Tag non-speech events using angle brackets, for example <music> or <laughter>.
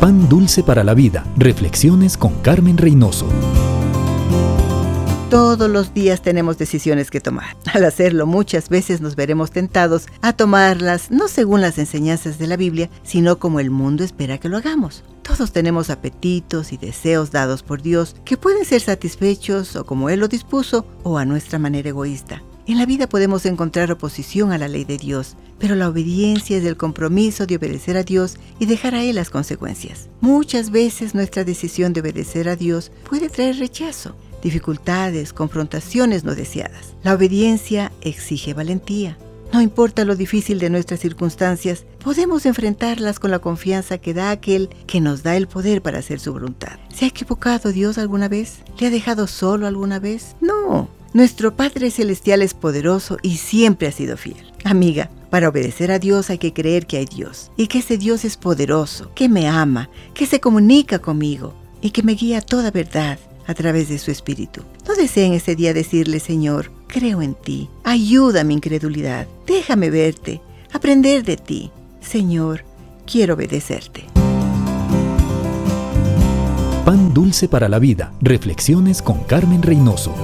Pan Dulce para la Vida. Reflexiones con Carmen Reynoso. Todos los días tenemos decisiones que tomar. <laughs> Al hacerlo muchas veces nos veremos tentados a tomarlas no según las enseñanzas de la Biblia, sino como el mundo espera que lo hagamos. Todos tenemos apetitos y deseos dados por Dios que pueden ser satisfechos o como Él lo dispuso o a nuestra manera egoísta. En la vida podemos encontrar oposición a la ley de Dios, pero la obediencia es el compromiso de obedecer a Dios y dejar a Él las consecuencias. Muchas veces nuestra decisión de obedecer a Dios puede traer rechazo, dificultades, confrontaciones no deseadas. La obediencia exige valentía. No importa lo difícil de nuestras circunstancias, podemos enfrentarlas con la confianza que da aquel que nos da el poder para hacer su voluntad. ¿Se ha equivocado Dios alguna vez? ¿Le ha dejado solo alguna vez? No, nuestro Padre Celestial es poderoso y siempre ha sido fiel. Amiga, para obedecer a Dios hay que creer que hay Dios y que ese Dios es poderoso, que me ama, que se comunica conmigo y que me guía a toda verdad a través de su Espíritu. No deseen ese día decirle, Señor, creo en ti, ayuda mi incredulidad, déjame verte, aprender de ti. Señor, quiero obedecerte. Pan dulce para la vida. Reflexiones con Carmen Reynoso.